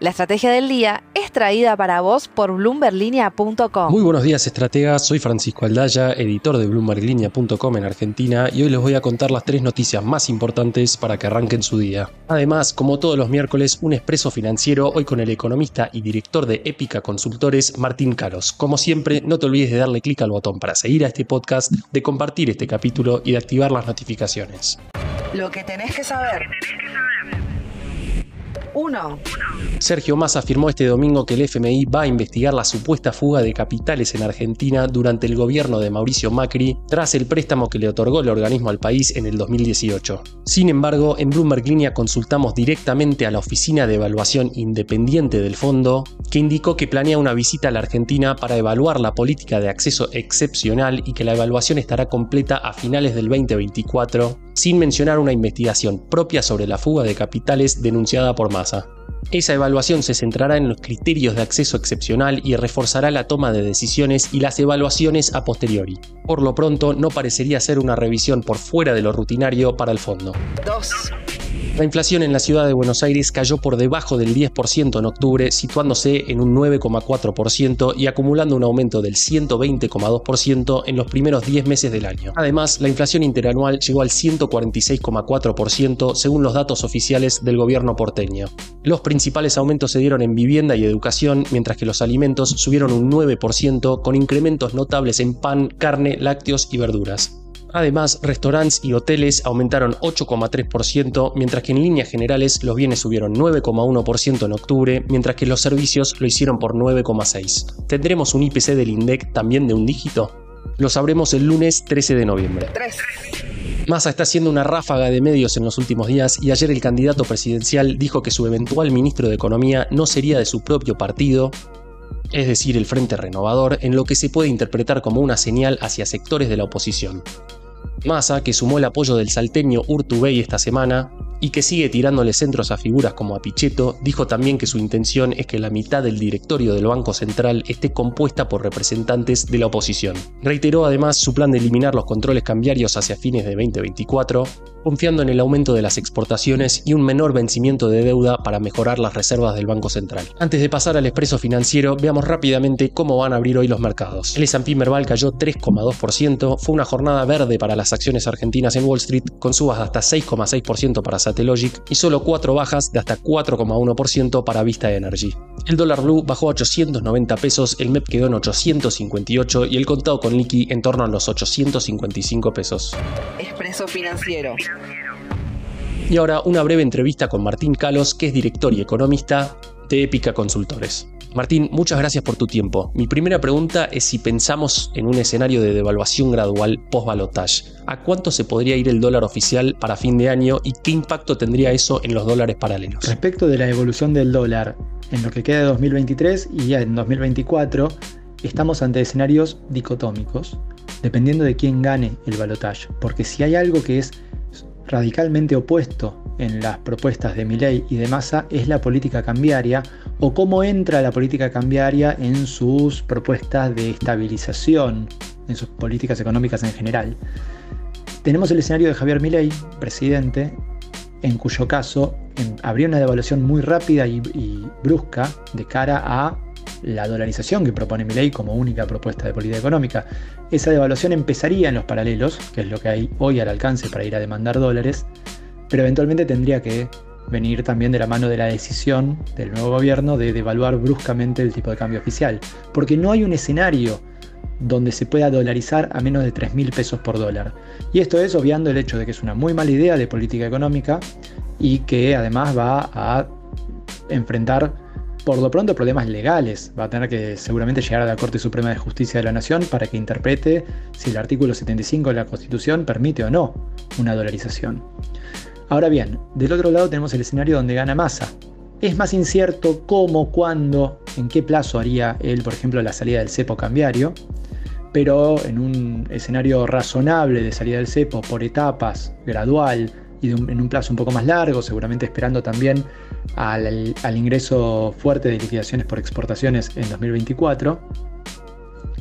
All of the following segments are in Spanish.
La estrategia del día es traída para vos por bloomberlinia.com. Muy buenos días, estrategas. Soy Francisco Aldaya, editor de bloomberlinia.com en Argentina, y hoy les voy a contar las tres noticias más importantes para que arranquen su día. Además, como todos los miércoles, un expreso financiero hoy con el economista y director de Épica Consultores, Martín Caros. Como siempre, no te olvides de darle clic al botón para seguir a este podcast, de compartir este capítulo y de activar las notificaciones. Lo que tenés que saber. 1. Sergio Massa afirmó este domingo que el FMI va a investigar la supuesta fuga de capitales en Argentina durante el gobierno de Mauricio Macri tras el préstamo que le otorgó el organismo al país en el 2018. Sin embargo, en Bloomberg Línea consultamos directamente a la Oficina de Evaluación Independiente del Fondo, que indicó que planea una visita a la Argentina para evaluar la política de acceso excepcional y que la evaluación estará completa a finales del 2024 sin mencionar una investigación propia sobre la fuga de capitales denunciada por Massa. Esa evaluación se centrará en los criterios de acceso excepcional y reforzará la toma de decisiones y las evaluaciones a posteriori. Por lo pronto, no parecería ser una revisión por fuera de lo rutinario para el fondo. 2. La inflación en la ciudad de Buenos Aires cayó por debajo del 10% en octubre, situándose en un 9,4% y acumulando un aumento del 120,2% en los primeros 10 meses del año. Además, la inflación interanual llegó al 146,4% según los datos oficiales del gobierno porteño. Los principales aumentos se dieron en vivienda y educación, mientras que los alimentos subieron un 9% con incrementos notables en pan, carne, lácteos y verduras. Además, restaurantes y hoteles aumentaron 8,3%, mientras que en líneas generales los bienes subieron 9,1% en octubre, mientras que los servicios lo hicieron por 9,6%. ¿Tendremos un IPC del INDEC también de un dígito? Lo sabremos el lunes 13 de noviembre. 3. Massa está haciendo una ráfaga de medios en los últimos días y ayer el candidato presidencial dijo que su eventual ministro de Economía no sería de su propio partido, es decir, el Frente Renovador, en lo que se puede interpretar como una señal hacia sectores de la oposición. Massa, que sumó el apoyo del salteño Urtubey esta semana, y que sigue tirándole centros a figuras como a Pichetto, dijo también que su intención es que la mitad del directorio del Banco Central esté compuesta por representantes de la oposición. Reiteró además su plan de eliminar los controles cambiarios hacia fines de 2024, confiando en el aumento de las exportaciones y un menor vencimiento de deuda para mejorar las reservas del Banco Central. Antes de pasar al expreso financiero, veamos rápidamente cómo van a abrir hoy los mercados. El S&P Merval cayó 3,2%, fue una jornada verde para las acciones argentinas en Wall Street, con subas de hasta 6,6% para Satellogic y solo 4 bajas de hasta 4,1% para Vista Energy. El dólar blue bajó a 890 pesos, el MEP quedó en 858 y el contado con liqui en torno a los 855 pesos. Expreso financiero. Y ahora una breve entrevista con Martín Calos, que es director y economista de Épica Consultores. Martín, muchas gracias por tu tiempo. Mi primera pregunta es si pensamos en un escenario de devaluación gradual post-balotage. ¿A cuánto se podría ir el dólar oficial para fin de año y qué impacto tendría eso en los dólares paralelos? Respecto de la evolución del dólar en lo que queda de 2023 y ya en 2024, estamos ante escenarios dicotómicos, dependiendo de quién gane el balotage. Porque si hay algo que es radicalmente opuesto en las propuestas de Milley y de Massa es la política cambiaria o cómo entra la política cambiaria en sus propuestas de estabilización, en sus políticas económicas en general. Tenemos el escenario de Javier Milei, presidente, en cuyo caso habría una devaluación muy rápida y brusca de cara a la dolarización que propone mi ley como única propuesta de política económica. Esa devaluación empezaría en los paralelos, que es lo que hay hoy al alcance para ir a demandar dólares, pero eventualmente tendría que venir también de la mano de la decisión del nuevo gobierno de devaluar bruscamente el tipo de cambio oficial, porque no hay un escenario donde se pueda dolarizar a menos de 3 mil pesos por dólar. Y esto es obviando el hecho de que es una muy mala idea de política económica y que además va a enfrentar por lo pronto problemas legales. Va a tener que seguramente llegar a la Corte Suprema de Justicia de la Nación para que interprete si el artículo 75 de la Constitución permite o no una dolarización. Ahora bien, del otro lado tenemos el escenario donde gana masa. Es más incierto cómo, cuándo, en qué plazo haría él, por ejemplo, la salida del cepo cambiario, pero en un escenario razonable de salida del cepo por etapas, gradual, y en un plazo un poco más largo, seguramente esperando también al, al, ingreso fuerte de liquidaciones por exportaciones en 2024.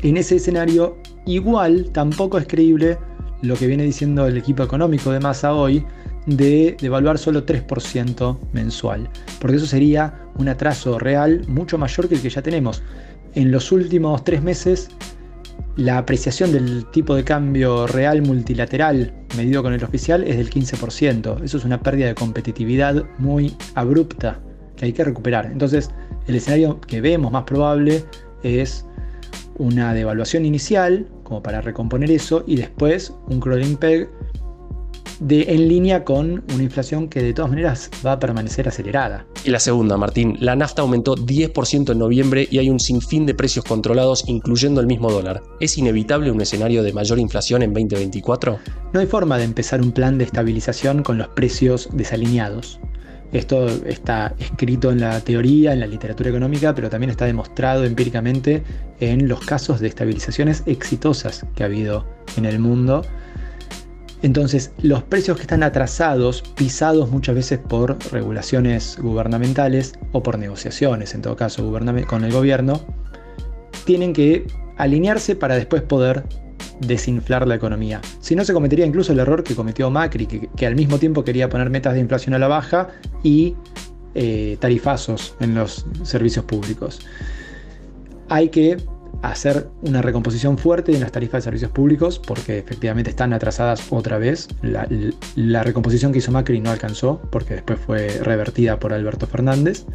En ese escenario, igual tampoco es creíble lo que viene diciendo el equipo económico de Massa hoy, de devaluar solo 3% mensual, porque eso sería un atraso real mucho mayor que el que ya tenemos. En los últimos tres meses, la apreciación del tipo de cambio real multilateral medido con el oficial es del 15%. Eso es una pérdida de competitividad muy abrupta que hay que recuperar. Entonces, el escenario que vemos más probable es una devaluación inicial, como para recomponer eso, y después un crawling peg de, en línea con una inflación que de todas maneras va a permanecer acelerada. Y la segunda, Martín, la nafta aumentó 10% en noviembre y hay un sinfín de precios controlados, incluyendo el mismo dólar. ¿Es inevitable un escenario de mayor inflación en 2024? No hay forma de empezar un plan de estabilización con los precios desalineados. Esto está escrito en la teoría, en la literatura económica, pero también está demostrado empíricamente en los casos de estabilizaciones exitosas que ha habido en el mundo entonces, los precios que están atrasados, pisados muchas veces por regulaciones gubernamentales o por negociaciones, en todo caso, con el gobierno, tienen que alinearse para después poder desinflar la economía. Si no, se cometería incluso el error que cometió Macri, que, al mismo tiempo quería poner metas de inflación a la baja y eh, tarifazos en los servicios públicos. Hay que hacer una recomposición fuerte en las tarifas de servicios públicos, porque efectivamente están atrasadas otra vez. La, recomposición que hizo Macri no alcanzó, porque después fue revertida por Alberto Fernández.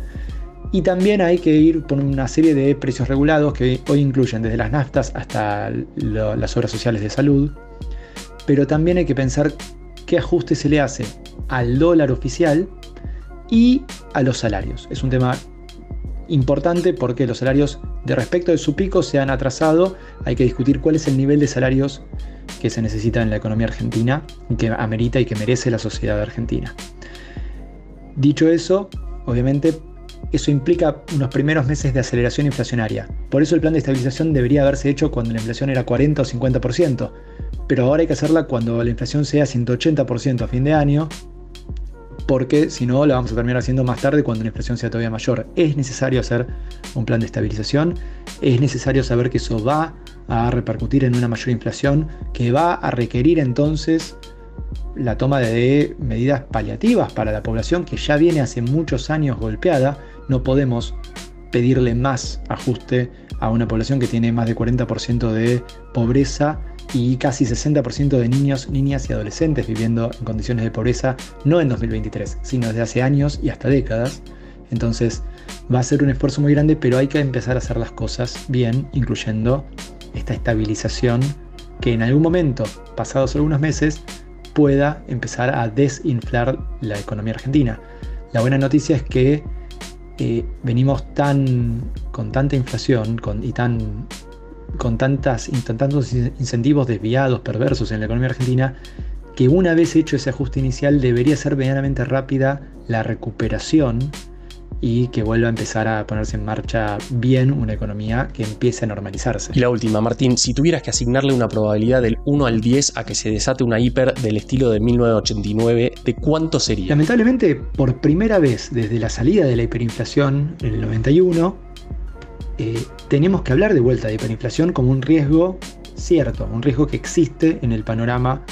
Y también hay que ir por una serie de precios regulados que hoy incluyen desde las naftas hasta las obras sociales de salud. Pero también hay que pensar qué ajuste se le hace al dólar oficial y a los salarios. Es un tema importante porque los salarios de respecto de su pico se han atrasado. Hay que discutir cuál es el nivel de salarios que se necesita en la economía argentina que amerita y que merece la sociedad argentina. Dicho eso, obviamente eso implica unos primeros meses de aceleración inflacionaria. Por eso el plan de estabilización debería haberse hecho cuando la inflación era 40 o 50%, pero ahora hay que hacerla cuando la inflación sea 180% a fin de año porque si no la vamos a terminar haciendo más tarde cuando la inflación sea todavía mayor. Es necesario hacer un plan de estabilización, es necesario saber que eso va a repercutir en una mayor inflación, que va a requerir entonces la toma de medidas paliativas para la población que ya viene hace muchos años golpeada. No podemos pedirle más ajuste a una población que tiene más de 40% de pobreza y casi 60% de niños, niñas y adolescentes viviendo en condiciones de pobreza, no en 2023, sino desde hace años y hasta décadas. Entonces va a ser un esfuerzo muy grande, pero hay que empezar a hacer las cosas bien, incluyendo esta estabilización que en algún momento, pasados algunos meses, pueda empezar a desinflar la economía argentina. La buena noticia es que eh, venimos tan con tanta inflación y tan con tantas, tantos incentivos desviados, perversos en la economía argentina, que una vez hecho ese ajuste inicial debería ser medianamente rápida la recuperación y que vuelva a empezar a ponerse en marcha bien una economía que empiece a normalizarse. Y la última, Martín, si tuvieras que asignarle una probabilidad del 1 al 10 a que se desate una hiper del estilo de 1989, ¿de cuánto sería? Lamentablemente, por primera vez desde la salida de la hiperinflación en el 91, eh, tenemos que hablar de vuelta de hiperinflación como un riesgo cierto, un riesgo que existe en el panorama,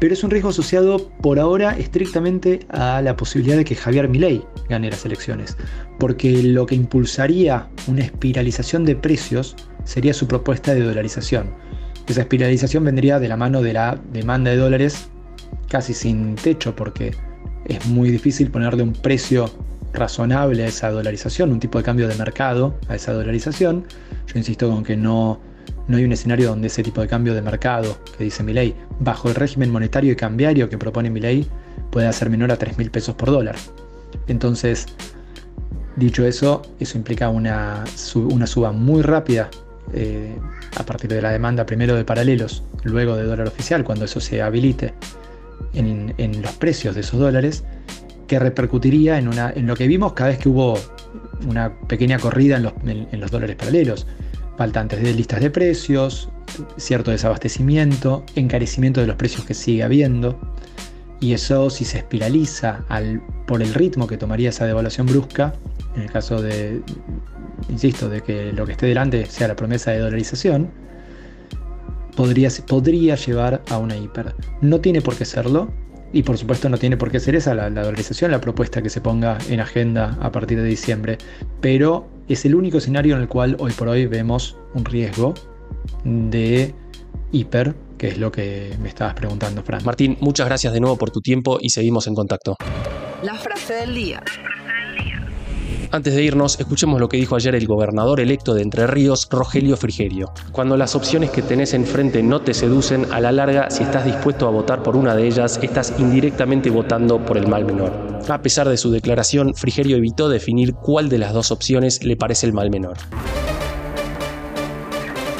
pero es un riesgo asociado por ahora estrictamente a la posibilidad de que Javier Milei gane las elecciones, porque lo que impulsaría una espiralización de precios sería su propuesta de dolarización. Esa espiralización vendría de la mano de la demanda de dólares casi sin techo, porque es muy difícil ponerle un precio razonable a esa dolarización, un tipo de cambio de mercado a esa dolarización. Yo insisto con que no, no hay un escenario donde ese tipo de cambio de mercado que dice mi ley, bajo el régimen monetario y cambiario que propone mi ley, pueda ser menor a 3 mil pesos por dólar. Entonces, dicho eso, eso implica una, una suba muy rápida eh, a partir de la demanda primero de paralelos, luego de dólar oficial, cuando eso se habilite en, en los precios de esos dólares que repercutiría en, una, en lo que vimos cada vez que hubo una pequeña corrida en los, en, los dólares paralelos. Faltantes de listas de precios, cierto desabastecimiento, encarecimiento de los precios que sigue habiendo. Y eso si se espiraliza al, por el ritmo que tomaría esa devaluación brusca, en el caso de, insisto, de que lo que esté delante sea la promesa de dolarización, podría, podría llevar a una hiper. No tiene por qué serlo, y por supuesto no tiene por qué ser esa la, la dolarización, la propuesta que se ponga en agenda a partir de diciembre, pero es el único escenario en el cual hoy por hoy vemos un riesgo de hiper, que es lo que me estabas preguntando, Fran. Martín, muchas gracias de nuevo por tu tiempo y seguimos en contacto. La frase del día. Antes de irnos, escuchemos lo que dijo ayer el gobernador electo de Entre Ríos, Rogelio Frigerio. Cuando las opciones que tenés enfrente no te seducen, a la larga, si estás dispuesto a votar por una de ellas, estás indirectamente votando por el mal menor. A pesar de su declaración, Frigerio evitó definir cuál de las dos opciones le parece el mal menor.